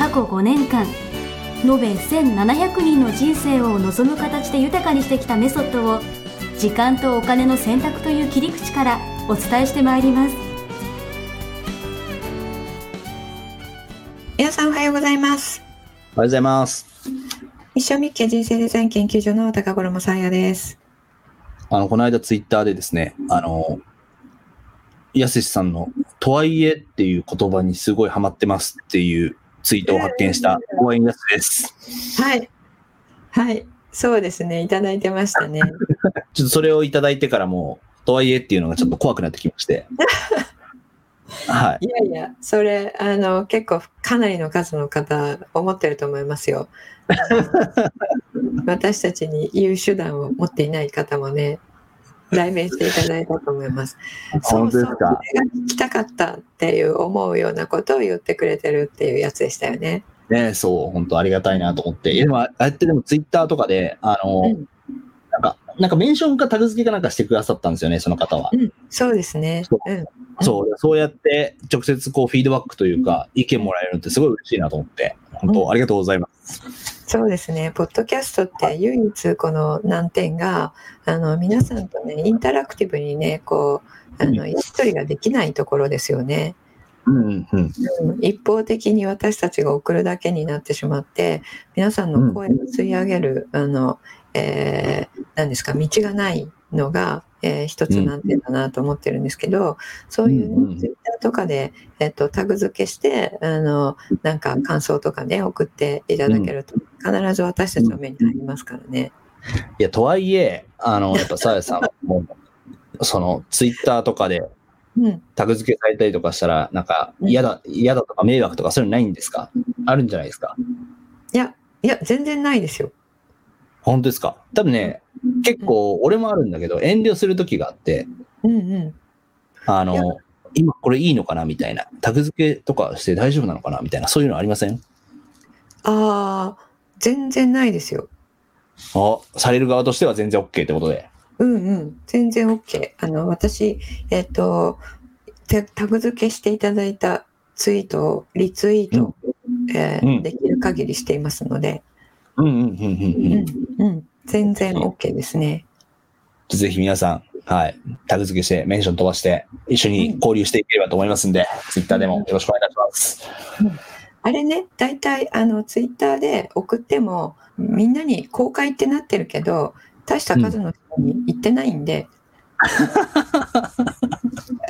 過去5年間延べ1700人の人生を望む形で豊かにしてきたメソッドを時間とお金の選択という切り口からお伝えしてまいります。皆さんおはようございます。おはようございます。一生日経人生デザイン研究所の高頃もさあやです。あの、この間ツイッターでですね、あの、やすしさんの、とはいえっていう言葉にすごいハマってますっていうツイートを発見した応援やすです。はいはいそうですねいただいてましたね ちょっとそれをいただいてからもう、とはいえっていうのがちょっと怖くなってきまして。はい。いやいやそれあの結構かなりの数の方思ってると思いますよ 私たちに言う手段を持っていない方もね代弁していただいたと思います本当ですか？そうそうそれが聞きたかったっていう思うようなことを言ってくれてるっていうやつでしたよね。ねそう、本当ありがたいなと思って。でも、ああやってでもツイッターとかで、あの、うんなんか、なんかメンションかタグ付けかなんかしてくださったんですよね、その方は。うん、そうですね。そううん、そう、そうやって直接こうフィードバックというか、意見もらえるのってすごい嬉しいなと思って、本当ありがとうございます。そうですね。ポッドキャストって唯一この難点が、あの皆さんとねインタラクティブにねこうあのやり取りができないところですよね。うんうんうん。うん一方的に私たちが送るだけになってしまって、皆さんの声を吸い上げる、あの、えー何ですか道がないのが、えー一つ難点だなと思ってるんですけど、そういう、ねツイッターとかで、えっとタグ付けしてあのなんか感想とかね送っていただけると、必ず私たちの目に入りますからね。いや、とはいえ、あの、やっぱさやさんは もう、その、ツイッターとかでうん、タグ付けされたりとかしたら、なんか、嫌だ、嫌だとか迷惑とかそういうのないんですか？あるんじゃないですか？いやいや全然ないですよ。本当ですか？多分ね、結構、俺もあるんだけど、遠慮する時があって、うんうんあの、今これいいのかなみたいな、タグ付けとかして大丈夫なのかなみたいな、そういうのありません？ああ全然ないですよ。あ、される側としては全然 OK ってことで。うんうん、全然 OK。あの、私、えっ、と、タタグ付けしていただいたツイートをリツイート、えーうんできる限りしていますので、うんうんうんうんううん。ん、うん、全然 OK ですね。ぜひ皆さん、はい、タグ付けして、メンション飛ばして、一緒に交流していければと思いますんで、ツイッターでもよろしくお願いします。あれね、大体、あの、ツイッターで送っても、みんなに公開ってなってるけど、大した数の人に行ってないんで、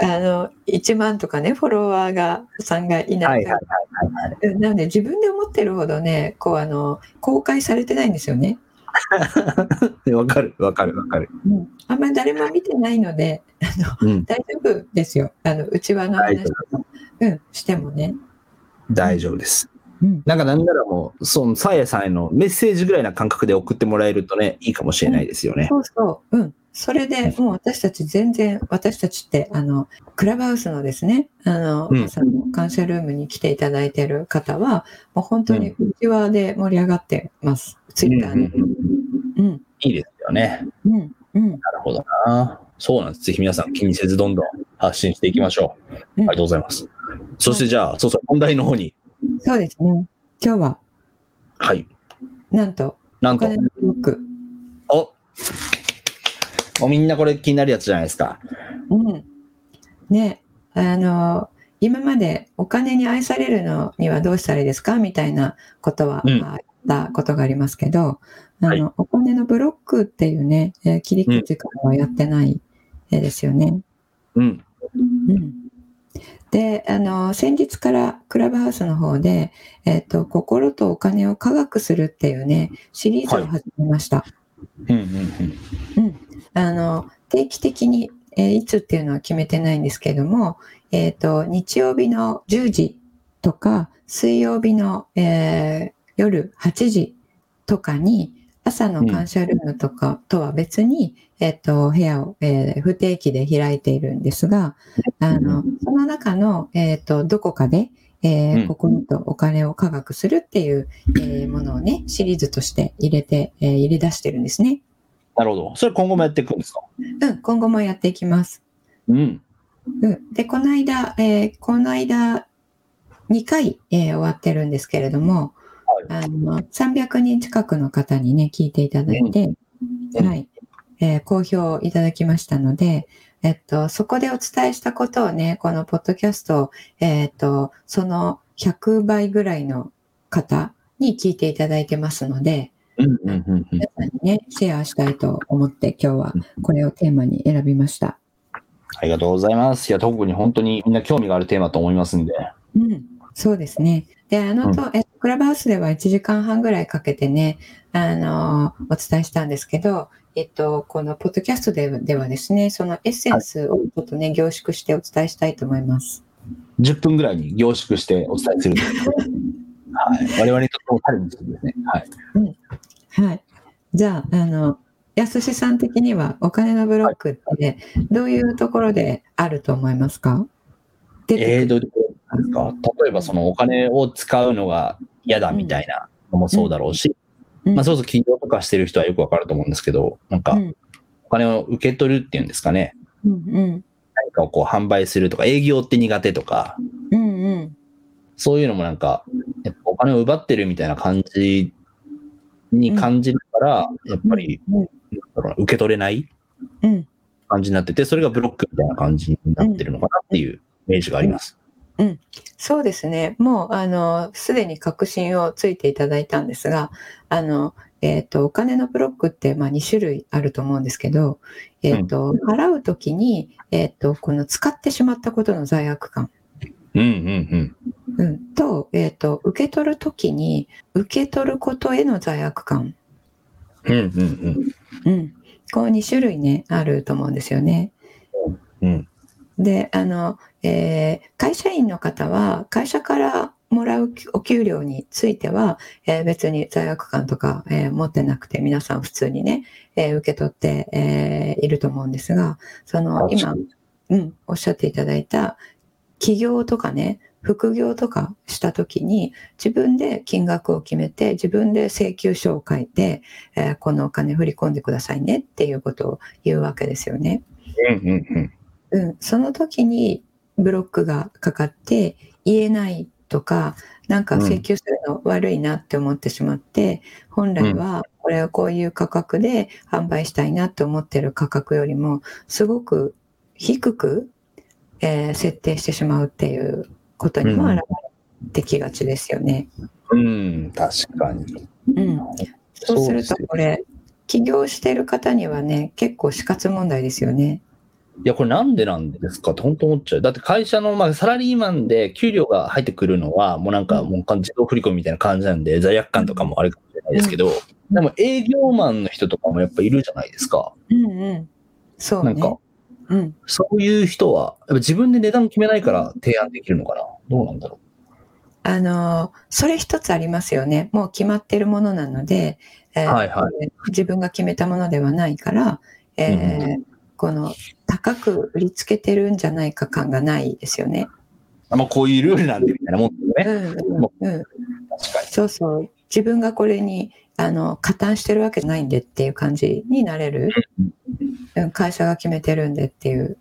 あの、1万とかね、フォロワーが、さんがいないとはいはい。うん。なので自分で思ってるほどねこうあの公開されてないんですよね、はい。わかる、わかる、わかる。うん、あんまり誰も見てないのであのうん、大丈夫ですよ。あの内輪の話大丈を、うん、してもね、大丈夫です。うん、なんかなんならもう、その、さやさんへのメッセージぐらいな感覚で送ってもらえるとね、いいかもしれないですよね。そうそう、うん、それでもう私たち全然私たちってあのクラブハウスのですねあの、うん朝のカウンセルルームに来ていただいてる方はもう本当に内輪で盛り上がってます、ツイッターで。うんうんうんうんいいですよね。うんうんなるほどな。そうなんです。ぜひ皆さん気にせずどんどん発信していきましょう。あうんりがとうございます。そしてじゃあ、そうそう、本題の方に。そうですね今日ははい。なんとなんとお金、のブロックおみんなこれ気になるやつじゃないですか。うん、ねあの今までお金に愛されるのにはどうしたらいいですかみたいなことは、うんあったことがありますけどあの、はいお金のブロックっていうね、えー切り口からはやってないえーですよね。うん。うんであの先日からクラブハウスの方で、えっと心とお金を科学するっていうねシリーズを始めました。うんうんうん。うん、あの定期的に、えーいつっていうのは決めてないんですけども、えー、と日曜日の10時とか、水曜日の、えー夜8時とかに、朝の感謝ルームとかとは別に、えっ、と、部屋を、えー不定期で開いているんですが、あの、その中の、えっ、と、どこかで、えーうんここにとお金を科学するっていう、えーものをね、シリーズとして入れて、えー入れ出してるんですね。なるほど。それ今後もやっていくんですか？うん、今後もやっていきます。うん。うん、で、この間、えーこの間、2回、えー終わってるんですけれども、あの、300人近くの方にね、聞いていただいて、うんはい、えー好評いただきましたので、えっと、そこでお伝えしたことをね、このポッドキャスト、えっと、その100倍ぐらいの方に聞いていただいてますので、皆さんにね、シェアしたいと思って今日はこれをテーマに選びました。ありがとうございます。いや、特に本当にみんな興味があるテーマと思いますんで。うん、そうですね。で、あのと、えクラブハウスでは1時間半ぐらいかけてね、あのお伝えしたんですけど、えっと、このポッドキャストでではですね、そのエッセンスをちょっとね、凝縮してお伝えしたいと思います。10分ぐらいに凝縮してお伝えする。はい。我々にとってもチャレンジですね。はい。はい。じゃあ、あの、やすしさん的にはお金のブロックってどういうところであると思いますか？出てくる。えー、どういうところですか？例えばそのお金を使うのが嫌だみたいなのもそうだろうし、うん。まあそうそう企業とかしてる人はよくわかると思うんですけど、なんかうん。お金を受け取るっていうんですかね。うんうん。何かをこう販売するとか、営業って苦手とか、うんうん。そういうのもなんか、お金を奪ってるみたいな感じに感じるから、やっぱり、受け取れないうん。感じになってて、それがブロックみたいな感じになってるのかなっていうイメージがあります。そうですね。もう、あの、すでに確信をついていただいたんですが、あの、えっ、と、お金のブロックって、まあ、2種類あると思うんですけど、えっ、と、払うときに、えっ、と、この使ってしまったことの罪悪感。うんうんうん、と、えっ、と、受け取るときに、受け取ることへの罪悪感。うん。うんうんうん。こう2種類ね、あると思うんですよね。うん。うん。で、あの、えー会社員の方は、会社からもらうお給料については、えー別に罪悪感とか、えー持ってなくて、皆さん普通にね、えー受け取って、えーいると思うんですが、その、今、うん、おっしゃっていただいた、起業とかね、副業とかしたときに、自分で金額を決めて、自分で請求書を書いて、えーこのお金振り込んでくださいねっていうことを言うわけですよね。うんうんうん。うん、その時にブロックがかかって言えないとか、なんか請求するの悪いなって思ってしまって、本来はこれをこういう価格で販売したいなって思ってる価格よりも、すごく低く、えー設定してしまうっていうことにもうん現れてきがちですよね。うん、確かに。うん、そうするとよこれ、起業してる方にはね、結構死活問題ですよね。いや、これなんでなんですか？って本当思っちゃう。だって会社の、まあ、サラリーマンで給料が入ってくるのは、もうなんか、もう自動振り込みみたいな感じなんで、罪悪感とかもあるかもしれないですけど、でも営業マンの人とかもやっぱいるじゃないですか。うんうん。そうね。なんか、うん。そういう人は、やっぱ自分で値段決めないから提案できるのかな？どうなんだろあの、それ一つありますよね。もう決まってるものなので、えーはいは自分が決めたものではないから、えーうこの高く売りつけてるんじゃないか感がないですよね。う。まあ、こういうルールなんでみたいなもんですうよね。んうんうん、確かに。そうそう。自分がこれにあの加担してるわけじゃないんでっていう感じになれる。うん会社が決めてるんでっていう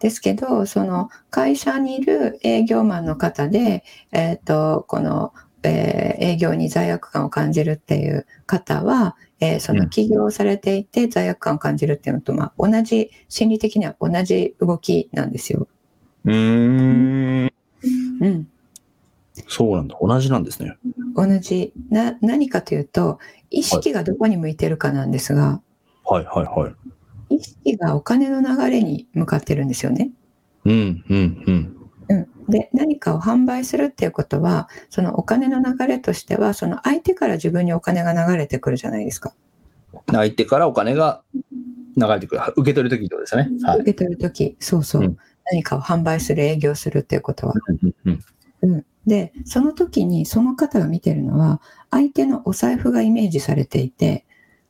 ですけど、その会社にいる営業マンの方で、えっ、と、この、えー営業に罪悪感を感じるっていう方は、えーその起業されていて罪悪感を感じるっていうのと、まあ、同じ、心理的には同じ動きなんですよ。うん。うん。そうなんだ。同じなんですね。同じ。な、何かというと、意識がどこに向いてるかなんですが、はいはいはい。意識がお金の流れに向かってるんですよね。うんうんうん。うん、で何かを販売するっていうことはそのお金の流れとしてはその相手から自分にお金が流れてくるじゃないですか相手からお金が流れてくる。受け取るときってことですよね。はい受。け取る時そうそう、うん何かを販売する、営業するっていうことは。うんうんうん、で、その時にその方が見てるのは、相手のお財布がイメージされていて、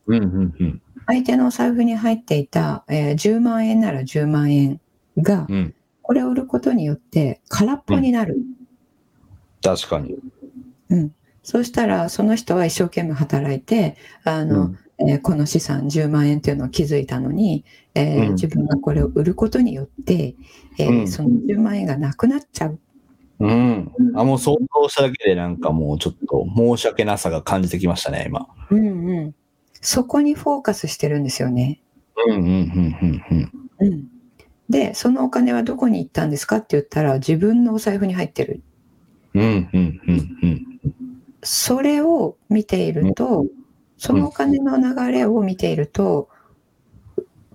うんうんうん相手のお財布に入っていた、えー10万円なら10万円が、うんこれを売ることによって空っぽになる。確かに。うん。そうしたら、その人は一生懸命働いて、あの、うんえーこの資産10万円っていうのを気づいたのに、えーうん自分がこれを売ることによって、えーうんその10万円がなくなっちゃう。うん。あ、もう想像しただけでなんかもうちょっと申し訳なさが感じてきましたね、今。うんうん。そこにフォーカスしてるんですよね。うんうんうんうんうん。で、そのお金はどこに行ったんですかって言ったら、自分のお財布に入ってる。うん。うんうんうんうん。それを見ていると、そのお金の流れを見ていると、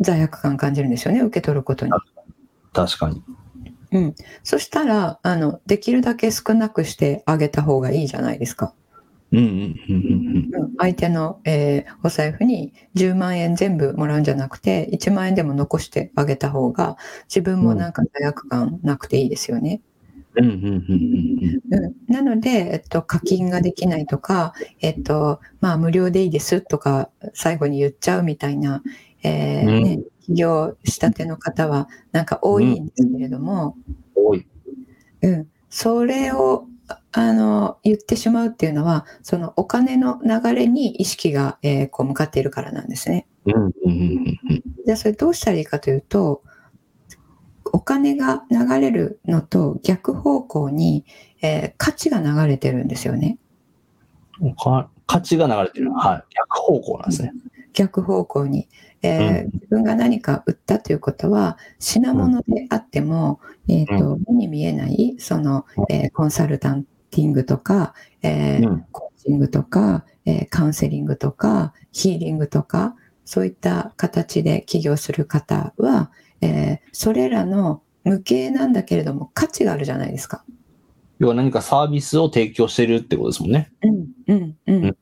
罪悪感感じるんですよね、受け取ることに。確かに。うん。そしたら、あの、できるだけ少なくしてあげた方がいいじゃないですか。相手の、えーお財布に10万円全部もらうんじゃなくて、1万円でも残してあげた方が、自分もなんか罪悪感なくていいですよね。なので、えっと、課金ができないとか、えっと、まあ、無料でいいですとか、最後に言っちゃうみたいな、えーうんね、起業したての方は、なんか多いんですけれども、多い。うん、それを、ああの、言ってしまうっていうのは、そのお金の流れに意識が、えーこう向かっているからなんですね。うんうんうんうんじゃあ、それどうしたらいいかというと、お金が流れるのと逆方向に、えー価値が流れてるんですよね。うん。か価値が流れてる。はい。逆方向なんですね。逆方向に、えーうん。自分が何か売ったということは品物であっても、えーと目に見えないその、えーコンサルタンティングとか、えーうん。コーチングとか、えーカウンセリングとかヒーリングとかそういった形で起業する方は、えーそれらの無形なんだけれども価値があるじゃないですか。要は何かサービスを提供してるってことですもんね。うんうんうん。うん。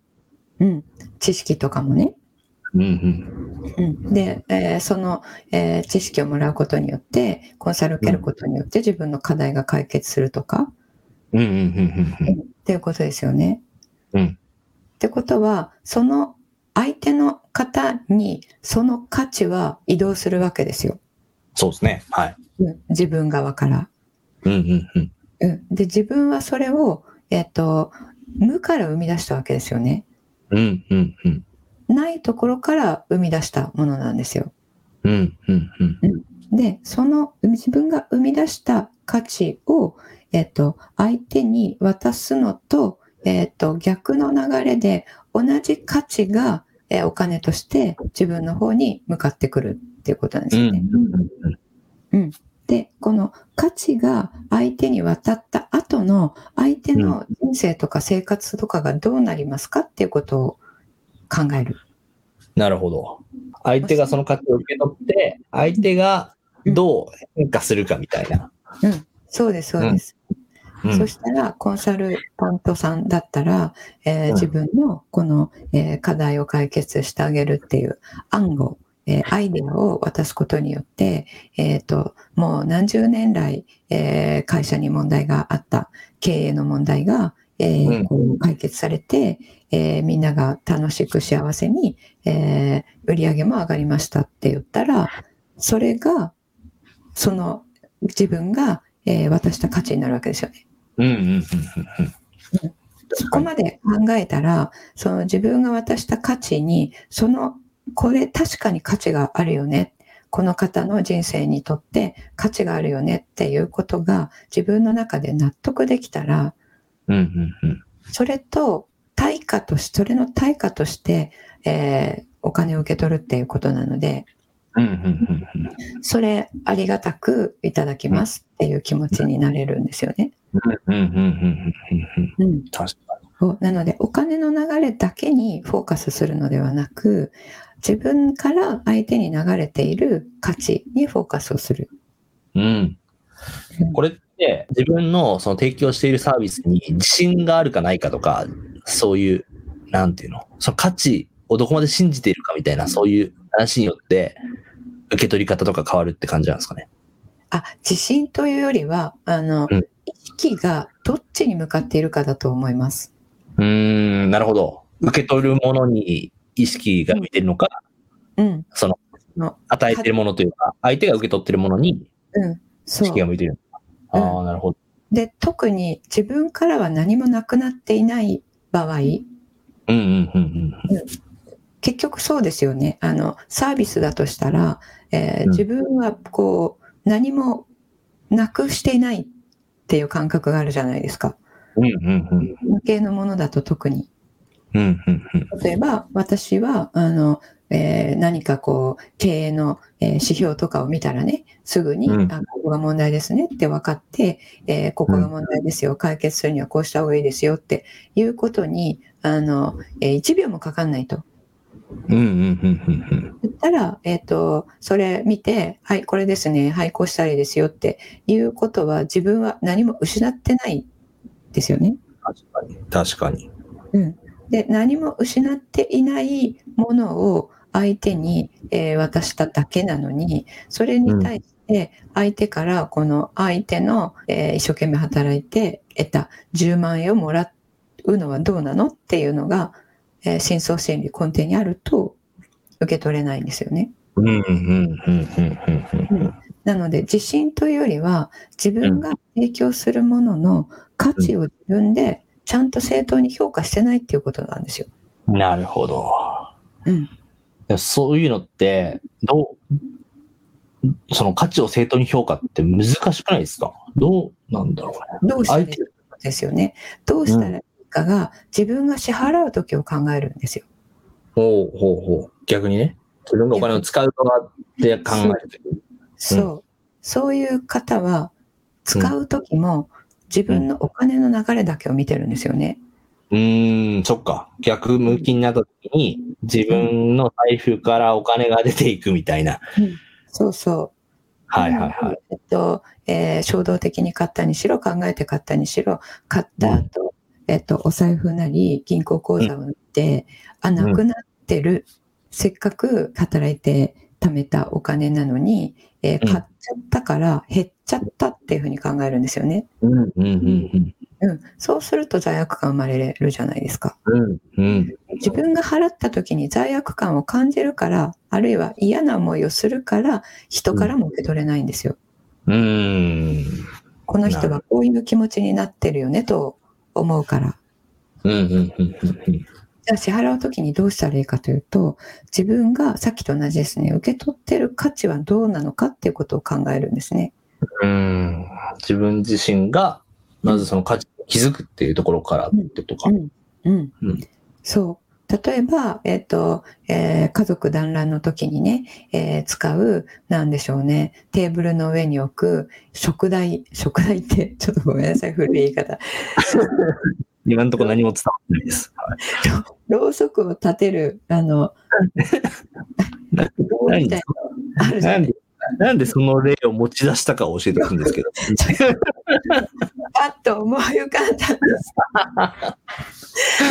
うん、知識とかもね。うんで、えーその、えー知識をもらうことによって、コンサル受けることによって自分の課題が解決するとか、うんうんうんうんっていうことですよね。うんってことは、その相手の方にその価値は移動するわけですよ。そうですね。はい。うん自分側から。うんうんうん。うん、で、自分はそれを、えっ、と、無から生み出したわけですよね。うんうんうん。ないところから生み出したものなんですよ。うんうんうん。で、その自分が生み出した価値を、えっと、相手に渡すのと、えっと、逆の流れで同じ価値が、えーお金として自分の方に向かってくるっていうことなんですうんよね。うんで、この価値が相手に渡った後の相手の人生とか生活とかがどうなりますかっていうことを考える。なるほど。相手がその価値を受け取って、相手がどう変化するかみたいな。うん、そうです、そうです。うんそしたら、コンサルタントさんだったら、えーうん自分のこの、えー課題を解決してあげるっていう案を、えーアイデアを渡すことによって、えっ、と、もう何十年来、えー会社に問題があった、経営の問題が、えーうんこう解決されて、えーみんなが楽しく幸せに、えー売り上げも上がりましたって言ったら、それが、その自分が、えー渡した価値になるわけですよね。うんうんうんうんうん。そこまで考えたら、その自分が渡した価値に、その、これ確かに価値があるよね。この方の人生にとって価値があるよねっていうことが自分の中で納得できたら、うんうんうん。それと対価として、それの対価として、えーお金を受け取るっていうことなので、うんうんうんそれありがたくいただきますっていう気持ちになれるんですよね。うんうんうんうんうんうん。うん。確かそうなので、お金の流れだけにフォーカスするのではなく、自分から相手に流れている価値にフォーカスをする。に。うん。これって自分のその提供しているサービスに自信があるかないかとか、そういう、なんていうの、その価値をどこまで信じているかみたいな、そういう話によって受け取り方とか変わるって感じなんですかね？あ、自信というよりは、あの、うん意識がどっちに向かっているかだと思います。うーん、なるほど。受け取るものに意識が向いてるのか、うん。そのの、与えてるものというか、相手が受け取ってるものにうん。意。識が向いてるああ、なるほど。で、特に自分からは何もなくなっていない場合、うんうんうんうん。結局そうですよね。あの、サービスだとしたら、えーうん自分はこう、何もなくしていないっていう感覚があるじゃないですか。うんうんうん。無形のものだと特に。うんうんうん。例えば、私は、あの、えー何かこう、経営の、えー指標とかを見たらね、すぐに、うんあ、ここが問題ですねって分かって、えーここが問題ですよ、解決するにはこうした方がいいですよっていうことに、あの、えー1秒もかかんないと。うんうんうんうん言ったら、えっ、と、それ見て、はい、これですね、はい、こうしたらいいですよっていうことは、自分は何も失ってないですよね。確かに。確かに。うん。で、何も失っていないものを相手に、えー渡しただけなのに、それに対して相手からこの相手の、えー一生懸命働いて得た10万円をもらうのはどうなのっていうのが、えー深層心理根底にあると受け取れないんですよね。うんうんうんうんうんうん。なので自信というよりは自分が提供するものの価値を自分でちゃんと正当に評価してないっていうことなんですよ。なるほど。うん。そういうのって、どう、その価値を正当に評価って難しくないですか？どうなんだろうね。どうしたらいいかですよね。どうしたらいいかが自分が支払うときを考えるんですよ。ほうほうほう。逆にね。自分がお金を使う側って考えるときそう。そういう方は使うときも自分のお金の流れだけを見てるんですよね。うーん、そっか。逆向きになったときに、自分の財布からお金が出ていくみたいな。そうそう。はいはいはい。えっと、えー衝動的に買ったにしろ、考えて買ったにしろ、買った後、えっと、お財布なり、銀行口座を抜いて、あ、なくなってる。せっかく働いて貯めたお金なのに、えーうん買っちゃったから減っちゃったっていうふうに考えるんですよね。うんうんうんうん。そうすると罪悪感生まれるじゃないですか。うん。うん自分が払った時に罪悪感を感じるから、あるいは嫌な思いをするから、人からも受け取れないんですよ。うん。この人はこういう気持ちになってるよねと思うから。うんうんうんうんじゃあ支払うときにどうしたらいいかというと、自分がさっきと同じですね、受け取ってる価値はどうなのかっていうことを考えるんですね。うん。自分自身が、まずその価値に気づくっていうところからってとか。うん。うん。うんそう。例えば、えっ、と、えー家族団らんの時にね、えー使う、なんでしょうね、テーブルの上に置く食台、食台って、ちょっとごめんなさい、古い言い方。今のところ何も伝わってないです。ろうそくを立てる、あの、みたいなのあるじゃなんで、なんでその例を持ち出したかを教えてほしいんですけど。パッと思い浮かんだんです。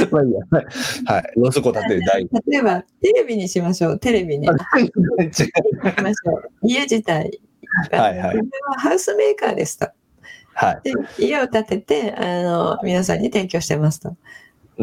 まあいいや。はい。はい。ろうそくを立てる台。例えば、テレビにしましょう。テレビね。はいしましょう。家自体。はいはいハウスメーカーですと。はい。で家を建てて、あの、皆さんに提供してますと。うん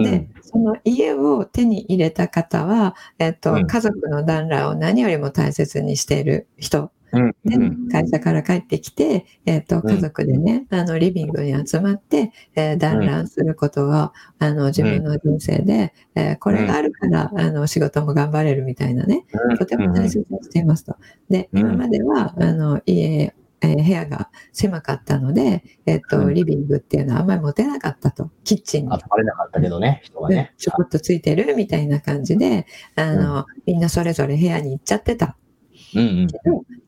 で、その家を手に入れた方は、えっと、うん家族の団らんを何よりも大切にしている人。うん。でうん会社から帰ってきて、えっと、うん家族でね、あの、リビングに集まって、えー団らんすることは、あの、自分の人生で、えーこれがあるから、あの、仕事も頑張れるみたいなね、とても大切にしていますと。で、うん今までは、あの、家、えー部屋が狭かったので、えっと、うんリビングっていうのはあんまり持てなかったと。キッチンに。集まれなかったけどね、人がうんね。ちょこっとついてるみたいな感じで、あの、みんなそれぞれ部屋に行っちゃってた。うんうん。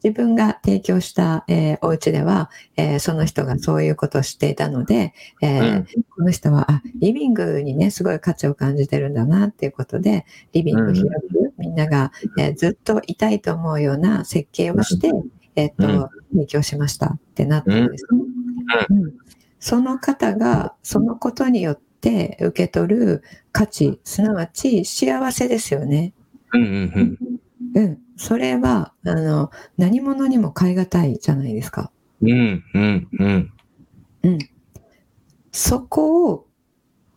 自分が提供した、えーお家では、えーその人がそういうことをしていたので、えーうんこの人はあリビングにねすごい価値を感じてるんだなっていうことでリビング広く、みんなが、えーずっといたいと思うような設計をして、えーっとうん提供しましたってなったんですね。うんその方がそのことによって受け取る価値すなわち幸せですよね。うんうんうん。うん、それはあの何者にも代え難いじゃないですか。うん、うん、うん。うん。そこを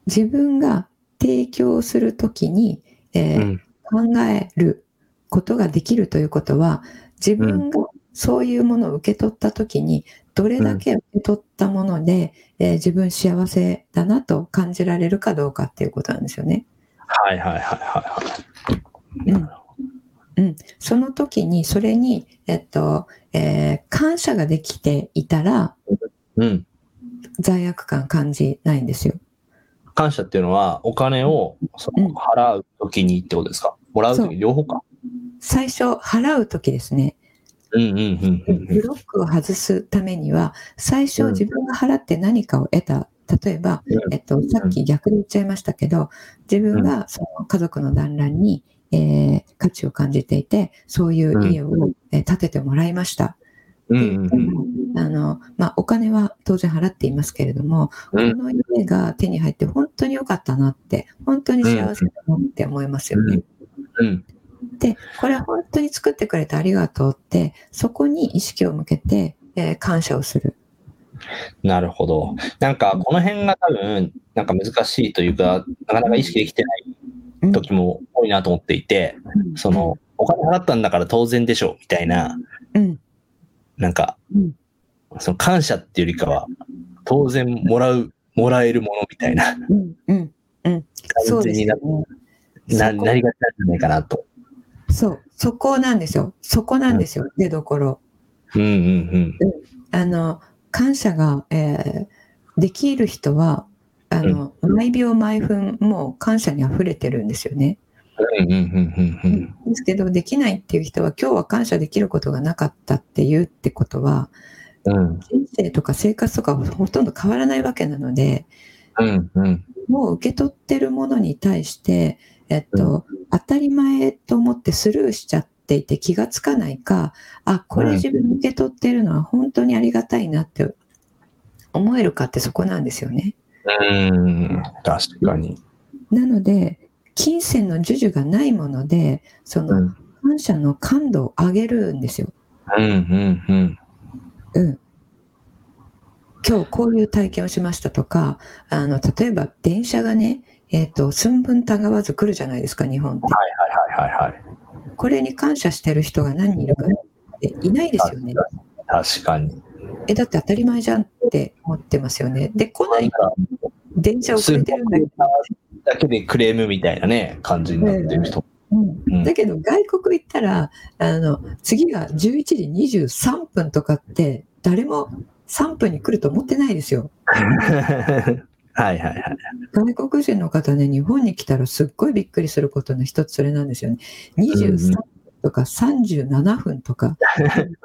自分が提供するときに、えーうん、考えることができるということは、自分がそういうものを受け取ったときに、どれだけ受け取ったもので、えー自分幸せだなと感じられるかどうかっていうことなんですよね。はいはいはいはいはい。うんうん、その時にそれに、えっとえー感謝ができていたらうん。罪悪感感じないんですよ。感謝っていうのは、お金をそのうん払うときにってことですか？もらうとそうき両方か。最初払う時ですねうんうんうんうんブロックを外すためには最初うん。自分が払って何かを得た。例えば、うん。えっと、さっき逆に言っちゃいましたけど自分がその家族の団らんに、えー価値を感じていてそういう家を、えー建ててもらいました。あのまあ、お金は当然払っていますけれども、うん。この家が手に入って本当に良かったなって、本当に幸せだなって思いますよね。うんで、これは本当に作ってくれてありがとうって、そこに意識を向けて、えー感謝をする。なるほど。なんか、この辺が多分、なんか難しいというか、なかなか意識できてないうん時も多いなと思っていて、その、お金払ったんだから当然でしょ、みたいな、うん、なんかうん、その感謝っていうよりかは、当然もらう、もらえるものみたいなうん、うん、うん。そうです感じになよね。ななりがちなんじゃないかなと。そう、そこなんですよ。そこなんですよ、出どころ。うんうんあの、感謝が、えーできる人は、あの、毎秒毎分、もう感謝に溢れてるんですよね。うん。うんうんうんうんですけど、できないっていう人は、今日は感謝できることがなかったっていうってことは、うん。うん人生とか生活とかほとんど変わらないわけなので、うんうんもう受け取ってるものに対して、えっと、当たり前と思ってスルーしちゃっていて気がつかないか、あ、これ自分受け取ってるのは本当にありがたいなって思えるかってそこなんですよね。うん。確かに。なので、金銭の授受がないもので、そうのん感謝の感度を上げるんですよ。うんうんうん。うん。今日こういう体験をしましたとか、あの、例えば電車がね、えっ、と、寸分たがわず来るじゃないですか、日本って。はいはいはいはい。これに感謝してる人が何人いるかっていないですよね。確かに。え、だって当たり前じゃんって思ってますよね。で、来ない電車遅れてるんだけど、だけでクレームみたいなね、感じになってる人。うんうんだけど外国行ったら、あの、次が11時23分とかって、誰も3分に来ると思ってないですよ。はいはいはい。外国人の方ね、日本に来たらすっごいびっくりすることの一つそれなんですよね。23分とか37分とか、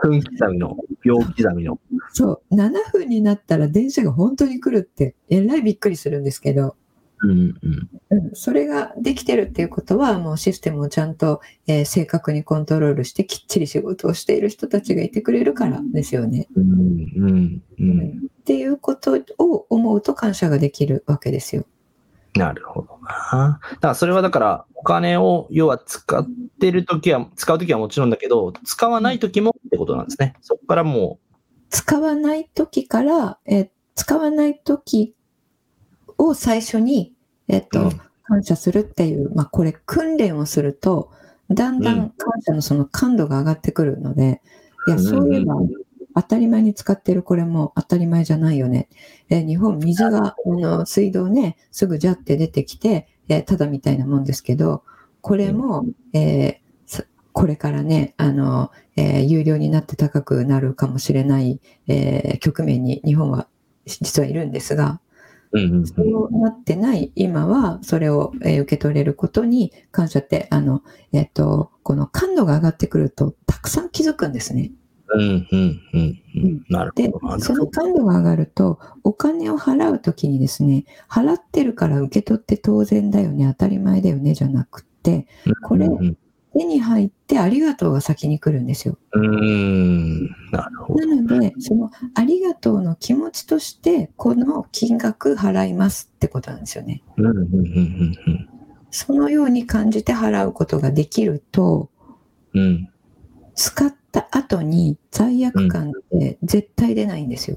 分刻みの、秒刻みの。そう、7分になったら電車が本当に来るって、えらいびっくりするんですけど、うんうん。うん、それができてるっていうことは、もうシステムをちゃんと、えー正確にコントロールして、きっちり仕事をしている人たちがいてくれるからですよね。うんうんうん。っていうことを思うと感謝ができるわけですよ。なるほどな。だからそれはだから、お金を要は使ってるときは、使うときはもちろんだけど、使わないときもってことなんですね。そこからも使わない時から、えー使わない時を最初に、えっと、うん。感謝するっていう、まあ、これ訓練をすると、だんだうん。ん感謝のその感度が上がってくるので、いや、うん。そういえば、当たり前に使ってるこれも当たり前じゃないよね。えー日本、水が、あの、水道ね、すぐジャって出てきて、えーただみたいなもんですけど、これも、えーさこれからね、あの、えー有料になって高くなるかもしれない、えー局面に日本は実はいるんですが、う、うんうんそうなってない今は、それを、えー受け取れることに感謝って、あの、えっ、と、この感度が上がってくると、たくさん気づくんですね。うんうんうんうん。なるでほどな。、その感度が上がると、お金を払うときにですね、払ってるから受け取って当然だよね、当たり前だよね、じゃなくって、これうん手に入ってありがとうが先に来るんですよ。うん。なるほど。なので、そのありがとうの気持ちとして、この金額払いますってことなんですよね。うんうんうんうんそのように感じて払うことができると、うん。うん。使っった後に罪悪感って絶対出ないんですよ。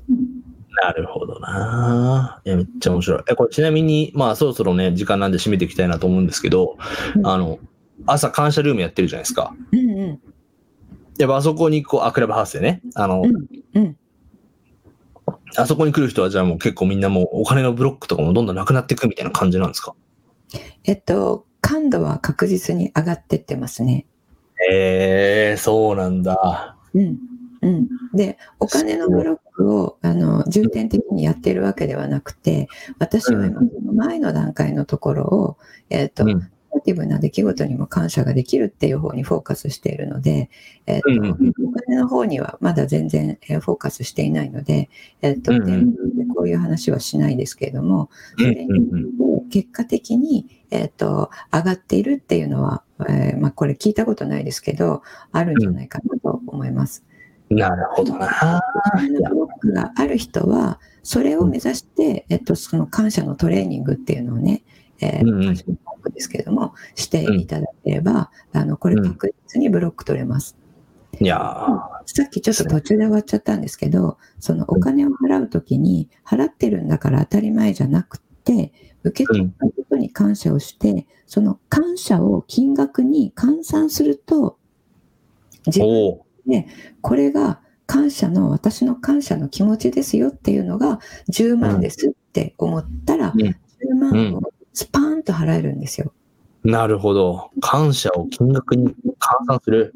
なるほどな。いや、めっちゃ面白い。え、これちなみに、まあそろそろね、時間なんで締めていきたいなと思うんですけど、うんあの、朝感謝ルームやってるじゃないですか。うんうんやっぱあそこにこう、あ、クラブハウスでね、あの、うんうんあそこに来る人はじゃあもう結構みんなもうお金のブロックとかもどんどんなくなっていくみたいな感じなんですか？えっと、感度は確実に上がってってますね。ええそうなんだ。うん。うん。で、お金のブロックを、あの、重点的にやってるわけではなくて、私は今、前の段階のところを、えっと、うんネガティブな出来事にも感謝ができるっていう方にフォーカスしているので、えっと、うんうんうん。お金の方にはまだ全然えーフォーカスしていないので、えっと、うんうんこういう話はしないですけれども、それにうんうん。うん結果的に、えっと、上がっているっていうのは、えーまあ、これ聞いたことないですけど、あるんじゃないかなと思います。なるほどな。がある人は、それを目指して、えっと、その感謝のトレーニングっていうのをね、えーうんうん。感謝のブロックですけれども、していただければ、あの、これ確実にブロック取れます。いやー。さっきちょっと途中で終わっちゃったんですけど、そのお金を払うときに、払ってるんだから当たり前じゃなくて、受け取ったことに感謝をして、その感謝を金額に換算すると、自分おおこれが感謝の、私の感謝の気持ちですよっていうのが10万ですって思ったら、うん。10万をスパーンと払えるんですよ。なるほど。感謝を金額に換算する。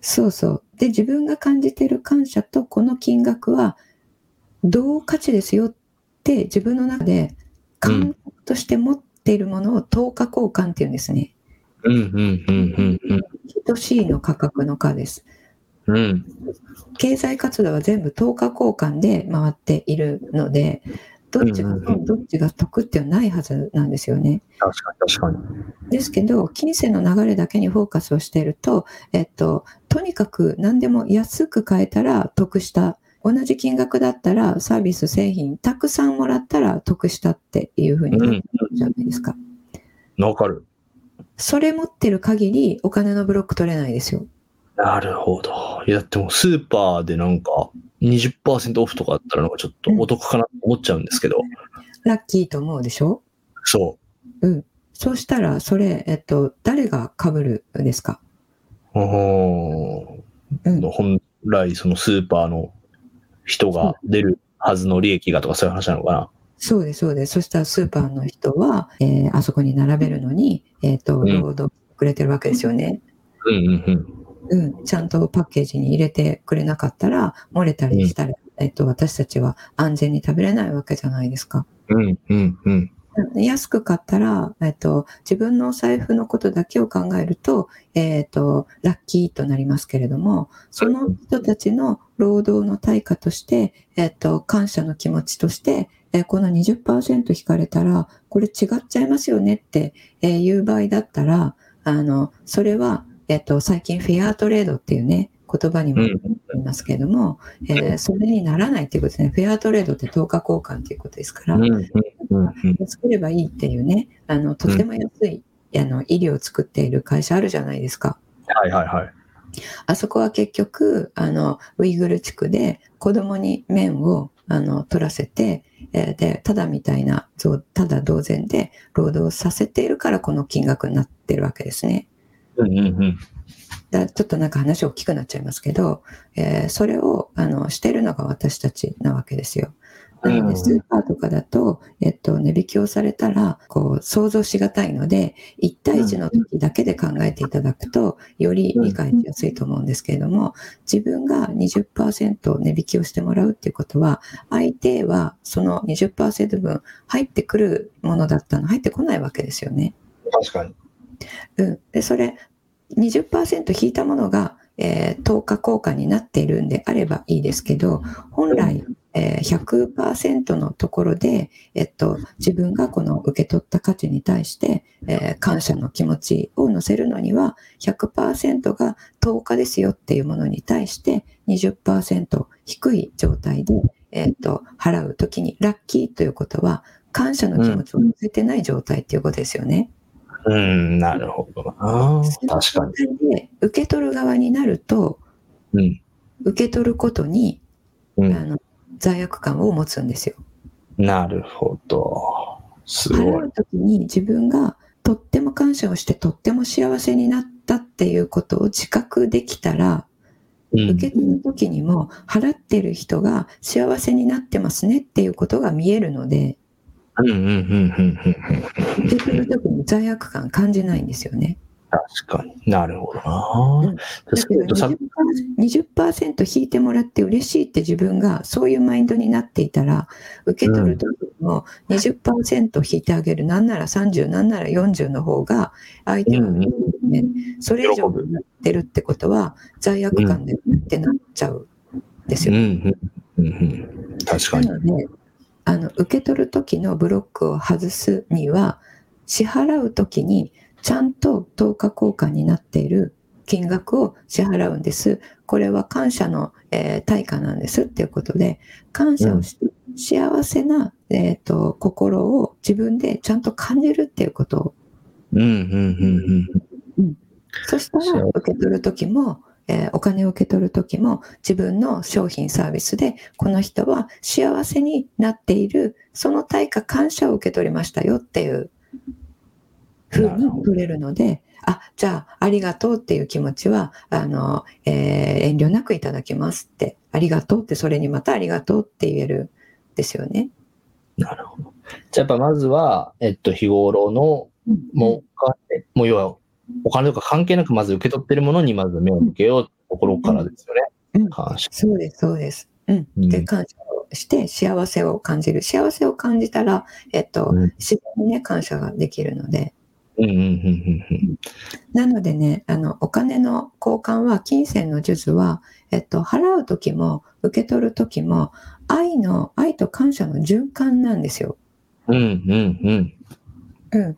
そうそう。で、自分が感じている感謝とこの金額は同価値ですよって自分の中で感覚として持っているものを等価交換っていうんですね。うん、うん、うん、うん、等しいの価格の価です。うん。うん。経済活動は全部等価交換で回っているので、どっちがうんうんうんどっちが得ってはないはずなんですよね。確かに、確かに。ですけど、金銭の流れだけにフォーカスをしていると、えっと、とにかく何でも安く買えたら得した。同じ金額だったらサービス、製品、たくさんもらったら得したっていうふうになるじゃないですか。わかる。それ持ってる限りお金のブロック取れないですよ。なるほど。いや、でもスーパーでなんか20%オフとかあったらなんかちょっとお得かなと思っちゃうんですけど。ラッキーと思うでしょ？そうん。そうしたら、それ、えっと、誰が被るんですか？う。おうん。本来そのスーパーの人が出るはずの利益がとかそういう話なのかな。そうです、そうです。そしたらスーパーの人は、えーあそこに並べるのに、えっ、と、うん労働くれてるわけですよね。うんうんうん。うん。ちゃんとパッケージに入れてくれなかったら、漏れたりしたら、えっ、と、私たちは安全に食べれないわけじゃないですか。うんうんうん。うん安く買ったら、えっと、自分のお財布のことだけを考えると、えっと、ラッキーとなりますけれども、その人たちの労働の対価として、えっと、感謝の気持ちとして、えーこの20%引かれたら、これ違っちゃいますよねって、えーいう場合だったら、あの、それは、えっと、最近フェアトレードっていうね、言葉にもうんいますけれども、えーそれにならないっていうことですね。フェアトレードって等価交換っていうことですから、うんうんうんうん。安ければいいっていうね、あの、とても安い、あの、医療を作っている会社あるじゃないですか。はいはいはい。あそこは結局、あの、ウイグル地区で子供に麺を、あの、取らせて、えーで、ただみたいな、ただ同然で労働させているからこの金額になってるわけですね。うんうんうん。だちょっとなんか話大きくなっちゃいますけど、えーそれを、あの、してるのが私たちなわけですよ。なので、うんスーパーとかだと、えっと、値引きをされたら、こう、想像しがたいので、1対1の時だけで考えていただくと、より理解しやすいと思うんですけれども、自分が20%値引きをしてもらうっていうことは、相手はその20%分入ってくるものだったの、入ってこないわけですよね。確かに。うん、でそれ20%引いたものが、えー、等価交換になっているんであればいいですけど本来、えー100%のところで、えっと、自分がこの受け取った価値に対して、えー感謝の気持ちを乗せるのには100%が等価ですよっていうものに対して20%低い状態で、えっと払うときにラッキーということは感謝の気持ちを乗せてない状態っていうことですよね。うん、なるほどな。確かに。に。で、受け取る側になると、うん。受け取ることに、うん。あの罪悪感を持つんですよ。なるほど。すごい。払う時に自分がとっても感謝をしてとっても幸せになったっていうことを自覚できたら、うん受け取る時にも払ってる人が幸せになってますねっていうことが見えるので、うんうんうんうんうんうん。受け取る時に罪悪感感じないんですよね。確かになるほどうな。んだけどさ 20%, 20%引いてもらって嬉しいって自分がそういうマインドになっていたら受け取る時も20%引いてあげる、なんなら30なんなら40の方が相手が、うんねそれ以上になってるってことは罪悪感でってなっちゃうんですうんよ。うんうんうん。確かに。なのであの受け取る時のブロックを外すには支払う時にちゃんと等価交換になっている金額を支払うんです。これは感謝の、えー対価なんですっていうことで感謝をして、幸せな、えー、と心を自分でちゃんと感じるっていうことをうんうんうんうん。そしたら受け取る時も、えーお金を受け取る時も自分の商品サービスでこの人は幸せになっている。その対価感謝を受け取りましたよっていう。風に取れるのであじゃあありがとうっていう気持ちはあの、えー遠慮なくいただきますって。ありがとうってそれにまたありがとうって言えるんですよね。なるほど。じゃあやっぱまずは、えっと、日頃の、もうお金、もう要は、お金とか関係なくまず受け取ってるものにまず目を向けようところからですよね。うん感謝。そうです、そうです。うん。うんで、感謝をして幸せを感じる。幸せを感じたら、えっと、うん自然にね、感謝ができるので。うんうんうんうんなのでね、あの、お金の交換は、金銭の数珠は、えっと、払う時も、受け取る時も、愛の、愛と感謝の循環なんですよ。うん。うんうんうん。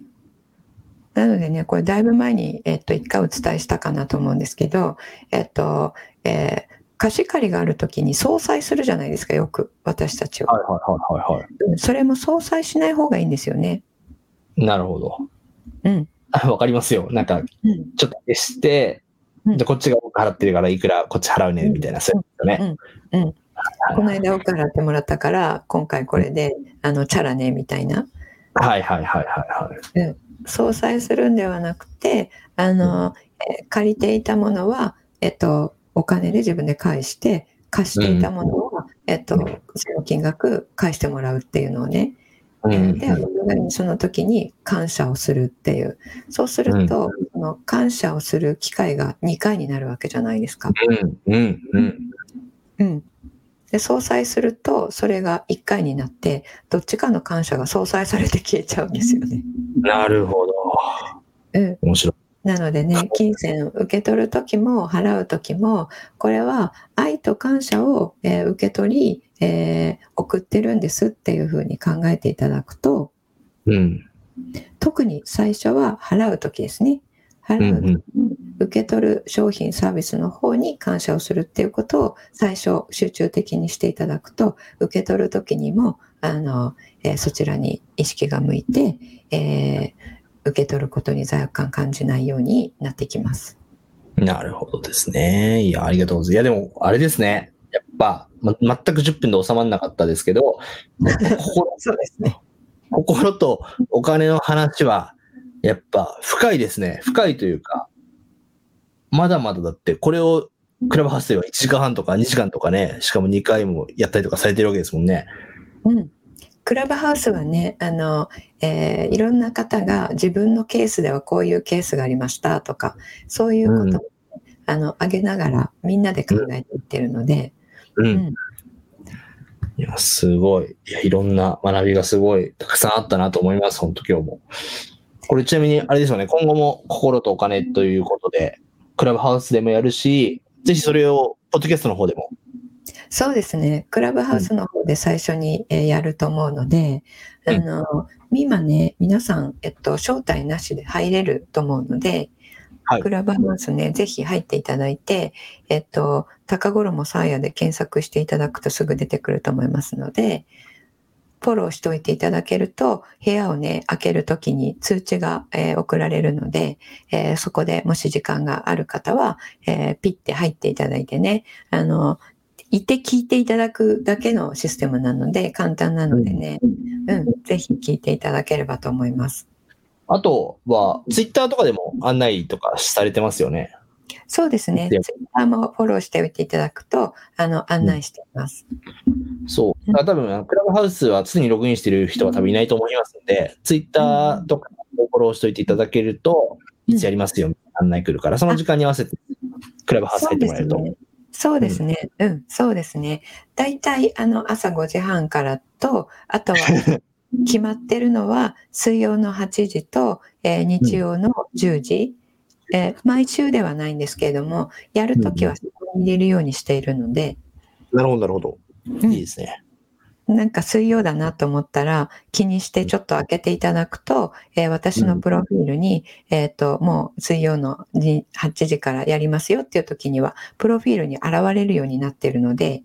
うん。なのでね、これだいぶ前に、えっと、一回お伝えしたかなと思うんですけど、えっと、えー貸し借りがある時に相殺するじゃないですか、よく、私たちは。はいはいはいはいはうんそれも相殺しない方がいいんですよね。い。なるほど。うん。あ わかりますよ。なんか、うん。ちょっと消して、うんこっちが僕払ってるからいくらこっち払うねみたいな、そういうね。うんうんはいこの間お金払ってもらったから、今回これで、あの、チャラね、みたいな。はいはいはいはいはい。相殺するんではなくて、あの、えー借りていたものは、えっと、お金で自分で返して、貸していたものは、えっと、その金額返してもらうっていうのをね、うんで、その時に感謝をするっていう。そうすると、その感謝をする機会が2回になるわけじゃないですか。うんうんうん。うん。で、相殺すると、それが1回になって、どっちかの感謝が相殺されて消えちゃうんですよね。なるほど。うん。面白い。なのでね、金銭を受け取る時も払う時も、これは愛と感謝を、えー受け取り、えー送ってるんですっていうふうに考えていただくと、うん。特に最初は払う時ですね。払う受け取る商品サービスの方に感謝をするっていうことを最初集中的にしていただくと、受け取る時にも、あの、えーそちらに意識が向いて、えー受け取ることに罪悪感感じないようになってきます。なるほどですね。いや、ありがとうございます。いや、でも、あれですね。やっぱ、ま、全く10分で収まらなかったですけど、心そうですね。心とお金の話は、やっぱ深いですね。深いというか、まだまだだって、これをクラブハウスでは1時間半とか2時間とかね、しかも2回もやったりとかされてるわけですもんね。うん。クラブハウスはね、あの、えーいろんな方が自分のケースではこういうケースがありましたとか、そういうことを、あの、あげながらみんなで考えていってるので、うん。うんいや、すごい。いや、いろんな学びがすごいたくさんあったなと思います、本当今日も。これちなみに、あれですよね、今後も心とお金ということで、クラブハウスでもやるし、ぜひそれを、ポッドキャストの方でも。そうですね。クラブハウスの方で最初に、えーやると思うので、うんあの、今ね、皆さん、えっと、招待なしで入れると思うので、はいクラブハウスね、ぜひ入っていただいて、えっと、高頃もサーヤで検索していただくとすぐ出てくると思いますので、フォローしておいていただけると、部屋をね、開けるときに通知が、えー送られるので、えーそこでもし時間がある方は、えーピッて入っていただいてね、あの、いて聞いていただくだけのシステムなので、簡単なのでね、うん、ぜひ聞いていただければと思います。あとは、ツイッターとかでも案内とかされてますよね。そうですね。でツイッターもフォローしておいていただくと、あの、案内しています。そう。だから多分、クラブハウスは常にログインしてる人は多分いないと思いますので、ツイッターとかをフォローしておいていただけると、いつやりますよ、案内来るから、その時間に合わせて、クラブハウス入ってもらえると。ね。そうですね。うん、そうですね。だいたいあの朝5時半からと、あとは 決まってるのは水曜の8時と、えー日曜の10時。えー毎週ではないんですけれども、やるときはそこに入れるようにしているので、なるほど、なるほど。うんいいですね。なんか水曜だなと思ったら気にしてちょっと開けていただくと、えー私のプロフィールに、えっ、と、もう水曜のに8時からやりますよっていう時には、プロフィールに現れるようになっているので、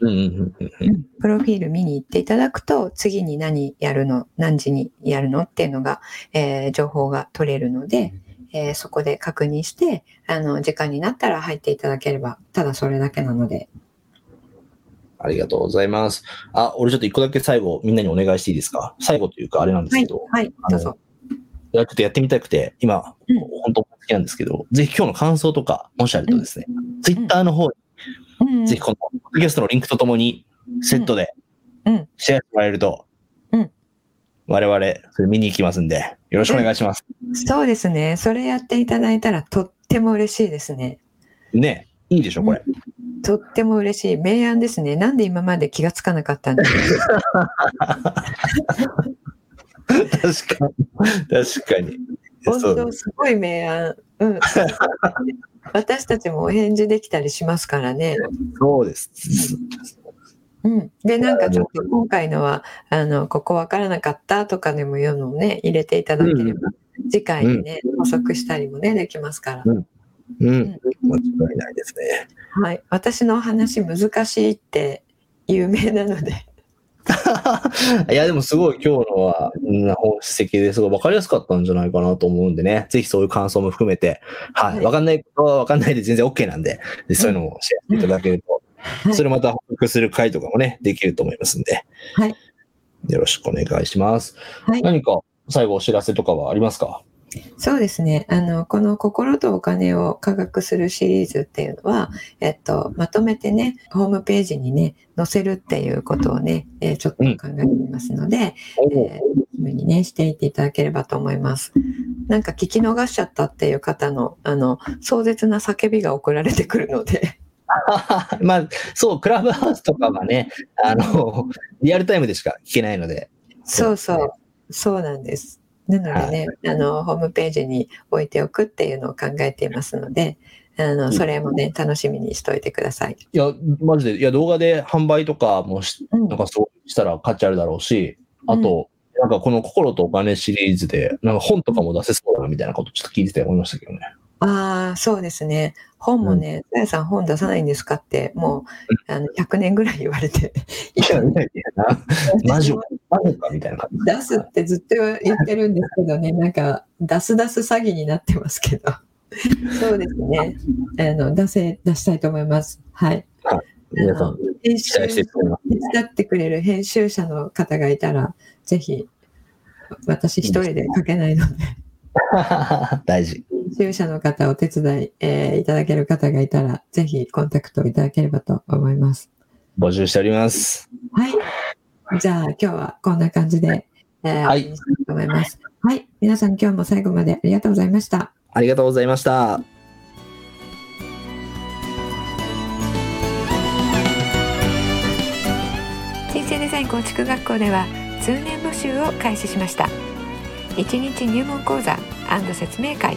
うんうんうんうんうん。プロフィール見に行っていただくと、次に何やるの、何時にやるのっていうのが、えー情報が取れるので、えーそこで確認して、あの、時間になったら入っていただければ、ただそれだけなので。ありがとうございます。あ、俺ちょっと一個だけ最後みんなにお願いしていいですか？最後というかあれなんですはいけど、、はい、どうぞ。いやちょっとやってみたくて、今、うん本当好きなんですけど、ぜひ今日の感想とか、もしあるとですね、ツイッターの方に、うんぜひこの、ポッドキャストのリンクとともに、セットでうん、シェアしてもらえると、うん我々、それ見に行きますんで、よろしくお願いします。そうですね。それやっていただいたらとっても嬉しいですね。ね、いいでしょ、これ。とっても嬉しい。明暗ですね。なんで今まで気がつかなかったんです確かに。確かに。本当すごい明暗。うん。私たちもお返事できたりしますからね。そうです。うん。で、なんかちょっと今回のは、あの、ここわからなかったとかでもいうのをね、入れていただければ、次回にね、補足したりもね、できますから。うん。間違いないですね。はい。私の話難しいって有名なので。いや、でもすごい今日のは、うん本質的ですごい分かりやすかったんじゃないかなと思うんでね、ぜひそういう感想も含めて、はい。はい分かんないことは分かんないで全然 OK なんで、でそういうのもシェアしていただけると、いそれまた報告する回とかもね、できると思いますんで、はい。よろしくお願いします。はい。何か最後お知らせとかはありますか？そうですね。あの、この心とお金を科学するシリーズっていうのは、えっと、まとめてね、ホームページにね、載せるっていうことをね、えーちょっと考えていますので、おえー、にね、していっていただければと思います。なんか聞き逃しちゃったっていう方の、あの、壮絶な叫びが送られてくるので、まあ、そう、クラブハウスとかはね、あの、リアルタイムでしか聞けないので、そうそう、そうなんです。なのでね、あの、ホームページに置いておくっていうのを考えていますので、あの、それもね、楽しみにしておいてください。いや、マジで、いや、動画で販売とかもし、うんなんかそうしたら価値あるだろうし、あと、なんかこの心とお金シリーズで、なんか本とかも出せそうだなみたいなことちょっと聞いてて思いましたけどね。ああ、そうですね。本もね、さやさん本出さないんですかって、もう、あの、100年ぐらい言われて、いやいやいやな、マジマジかみたいな感じ。出すってずっと言ってるんですけどね、なんか、出す出す詐欺になってますけど。そうですね。あの、出せ、出したいと思います。はい。皆さん、編集。手伝ってくれる編集者の方がいたら、ぜひ、私一人で書けないので、大事。編集者の方お手伝い、えーいただける方がいたら、ぜひコンタクトいただければと思います。募集しております。はい。じゃあ今日はこんな感じで、えー、はい終わりにしたいと思います。はい。皆さん今日も最後までありがとうございました。ありがとうございました。人生デザイン構築学校では通年募集を開始しました1日入門講座説明会